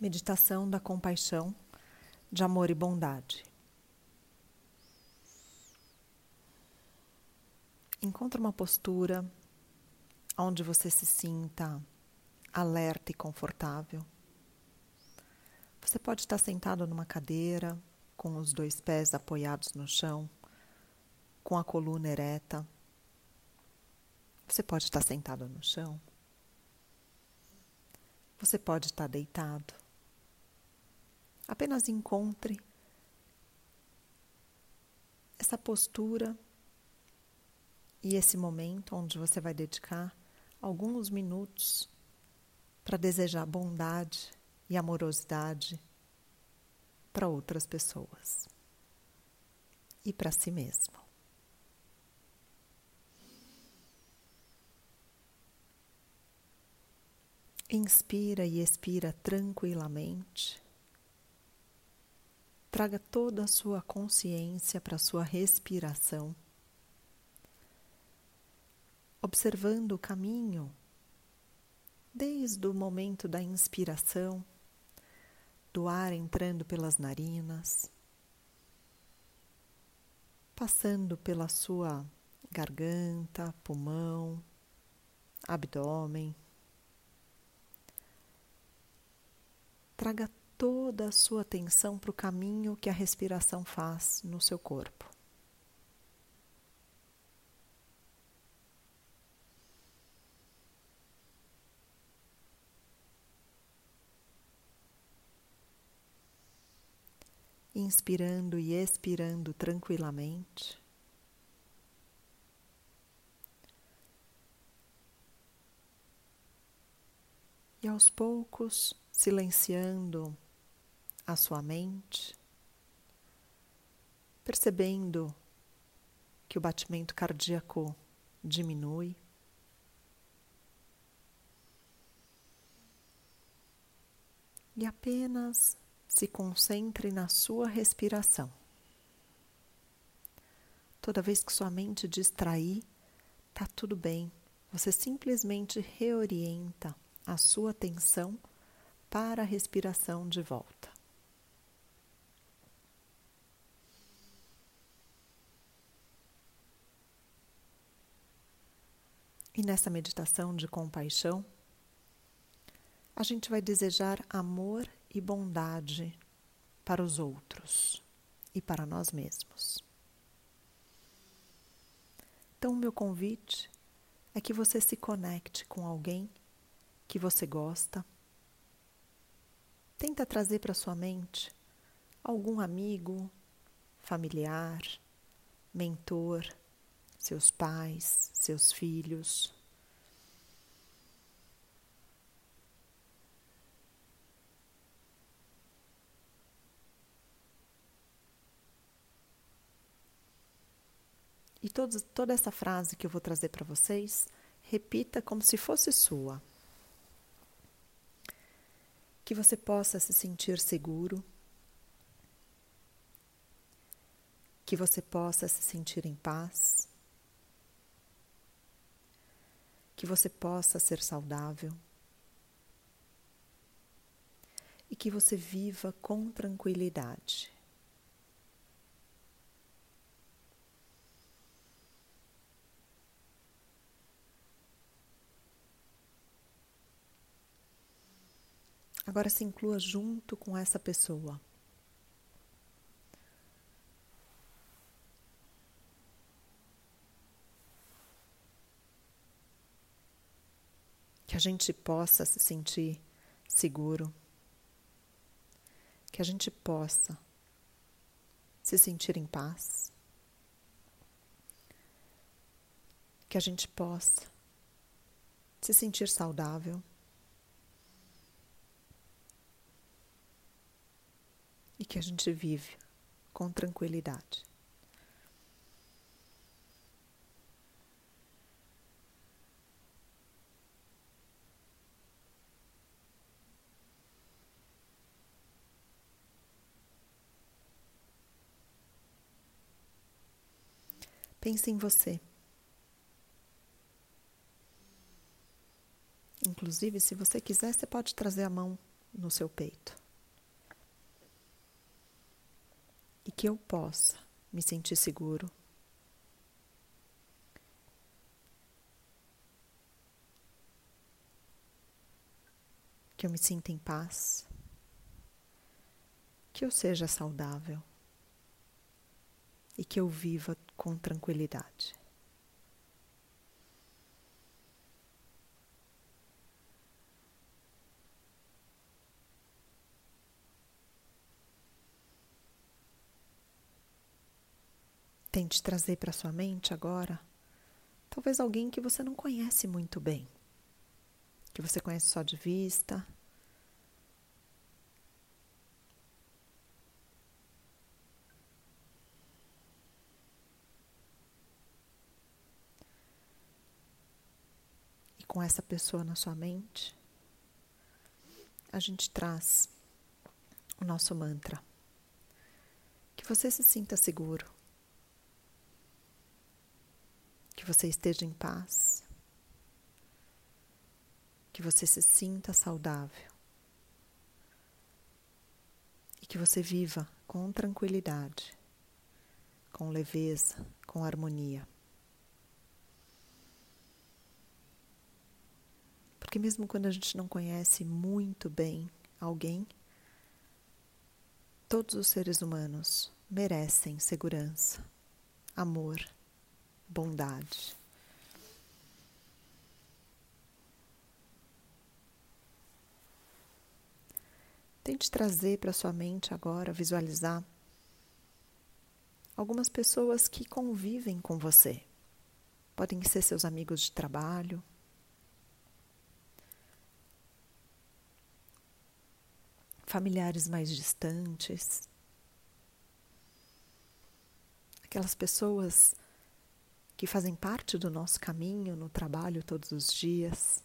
Meditação da compaixão, de amor e bondade. Encontre uma postura onde você se sinta alerta e confortável. Você pode estar sentado numa cadeira, com os dois pés apoiados no chão, com a coluna ereta. Você pode estar sentado no chão. Você pode estar deitado. Apenas encontre essa postura e esse momento onde você vai dedicar alguns minutos para desejar bondade e amorosidade para outras pessoas e para si mesmo. Inspira e expira tranquilamente. Traga toda a sua consciência para a sua respiração, observando o caminho desde o momento da inspiração, do ar entrando pelas narinas, passando pela sua garganta, pulmão, abdômen. Traga toda a sua atenção para o caminho que a respiração faz no seu corpo. Inspirando e expirando tranquilamente. E aos poucos, silenciando a sua mente, percebendo que o batimento cardíaco diminui. E apenas se concentre na sua respiração. Toda vez que sua mente distrair, tá tudo bem. Você simplesmente reorienta a sua atenção para a respiração de volta. E nessa meditação de compaixão, a gente vai desejar amor e bondade para os outros e para nós mesmos. Então, o meu convite é que você se conecte com alguém que você gosta. Tenta trazer para sua mente algum amigo, familiar, mentor seus pais, seus filhos. E todos, toda essa frase que eu vou trazer para vocês, repita como se fosse sua. Que você possa se sentir seguro, que você possa se sentir em paz, que você possa ser saudável e que você viva com tranquilidade. Agora se inclua junto com essa pessoa. Que a gente possa se sentir seguro, que a gente possa se sentir em paz, que a gente possa se sentir saudável. E que a gente vive com tranquilidade. Pense em você. Inclusive, se você quiser, você pode trazer a mão no seu peito. E que eu possa me sentir seguro. Que eu me sinta em paz. Que eu seja saudável. E que eu viva com tranquilidade. Tente trazer para sua mente agora talvez alguém que você não conhece muito bem, que você conhece só de vista. E com essa pessoa na sua mente, a gente traz o nosso mantra. Que você se sinta seguro que você esteja em paz, que você se sinta saudável e que você viva com tranquilidade, com leveza, com harmonia. Porque, mesmo quando a gente não conhece muito bem alguém, todos os seres humanos merecem segurança, amor bondade. Tente trazer para sua mente agora, visualizar algumas pessoas que convivem com você. Podem ser seus amigos de trabalho, familiares mais distantes, aquelas pessoas que fazem parte do nosso caminho no trabalho todos os dias,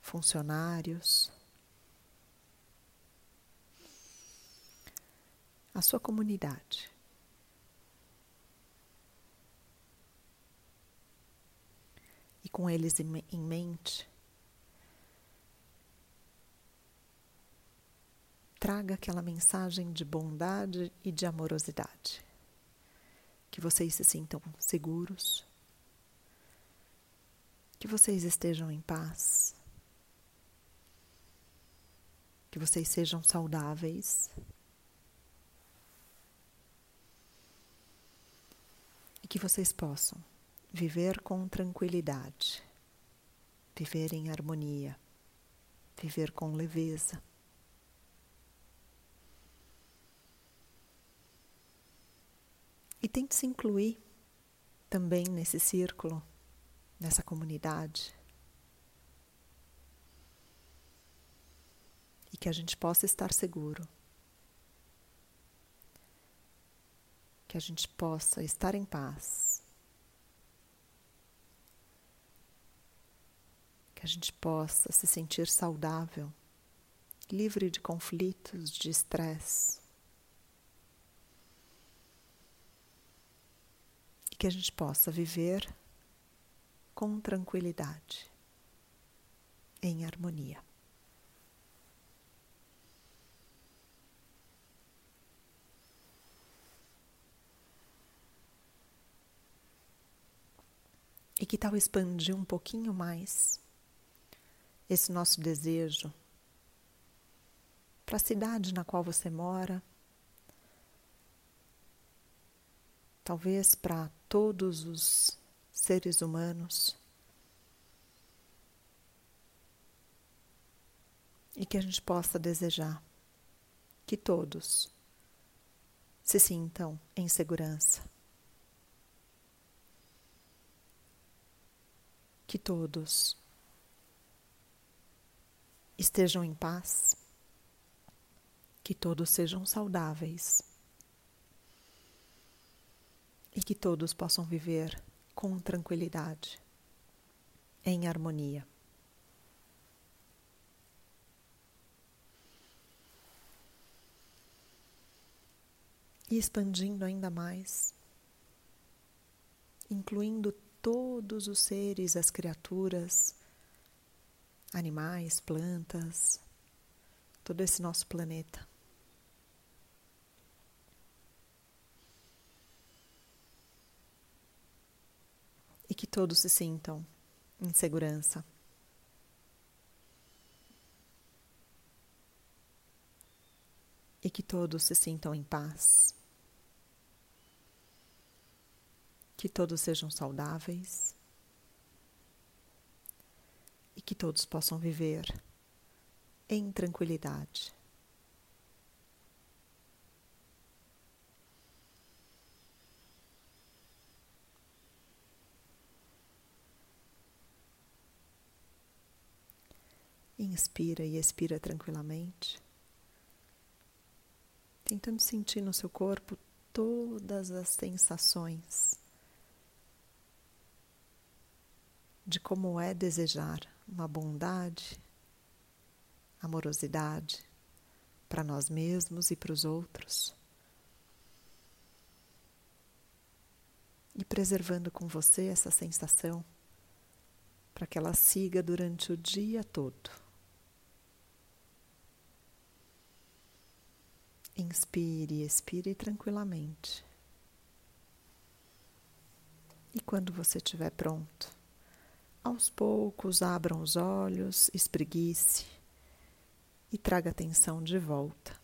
funcionários, a sua comunidade. E com eles em mente, traga aquela mensagem de bondade e de amorosidade. Que vocês se sintam seguros, que vocês estejam em paz, que vocês sejam saudáveis. E que vocês possam viver com tranquilidade, viver em harmonia, viver com leveza. E tente se incluir também nesse círculo, nessa comunidade. E que a gente possa estar seguro. Que a gente possa estar em paz. Que a gente possa se sentir saudável, livre de conflitos, de estresse. Que a gente possa viver com tranquilidade, em harmonia. E que tal expandir um pouquinho mais esse nosso desejo para a cidade na qual você mora, talvez para todos os seres humanos. E que a gente possa desejar que todos se sintam em segurança. Que todos estejam em paz, que todos sejam saudáveis e que todos possam viver com tranquilidade, em harmonia. E expandindo ainda mais, incluindo todos os seres, as criaturas animais, plantas, todo esse nosso planeta. Que todos se sintam em segurança. E que todos se sintam em paz. Que todos sejam saudáveis e que todos possam viver em tranquilidade. Inspira e expira tranquilamente, tentando sentir no seu corpo todas as sensações de como é desejar uma bondade, amorosidade para nós mesmos e para os outros. E preservando com você essa sensação para que ela siga durante o dia todo. Inspire, expire tranquilamente. E quando você estiver pronto, aos poucos, abram os olhos, espreguice e traga atenção de volta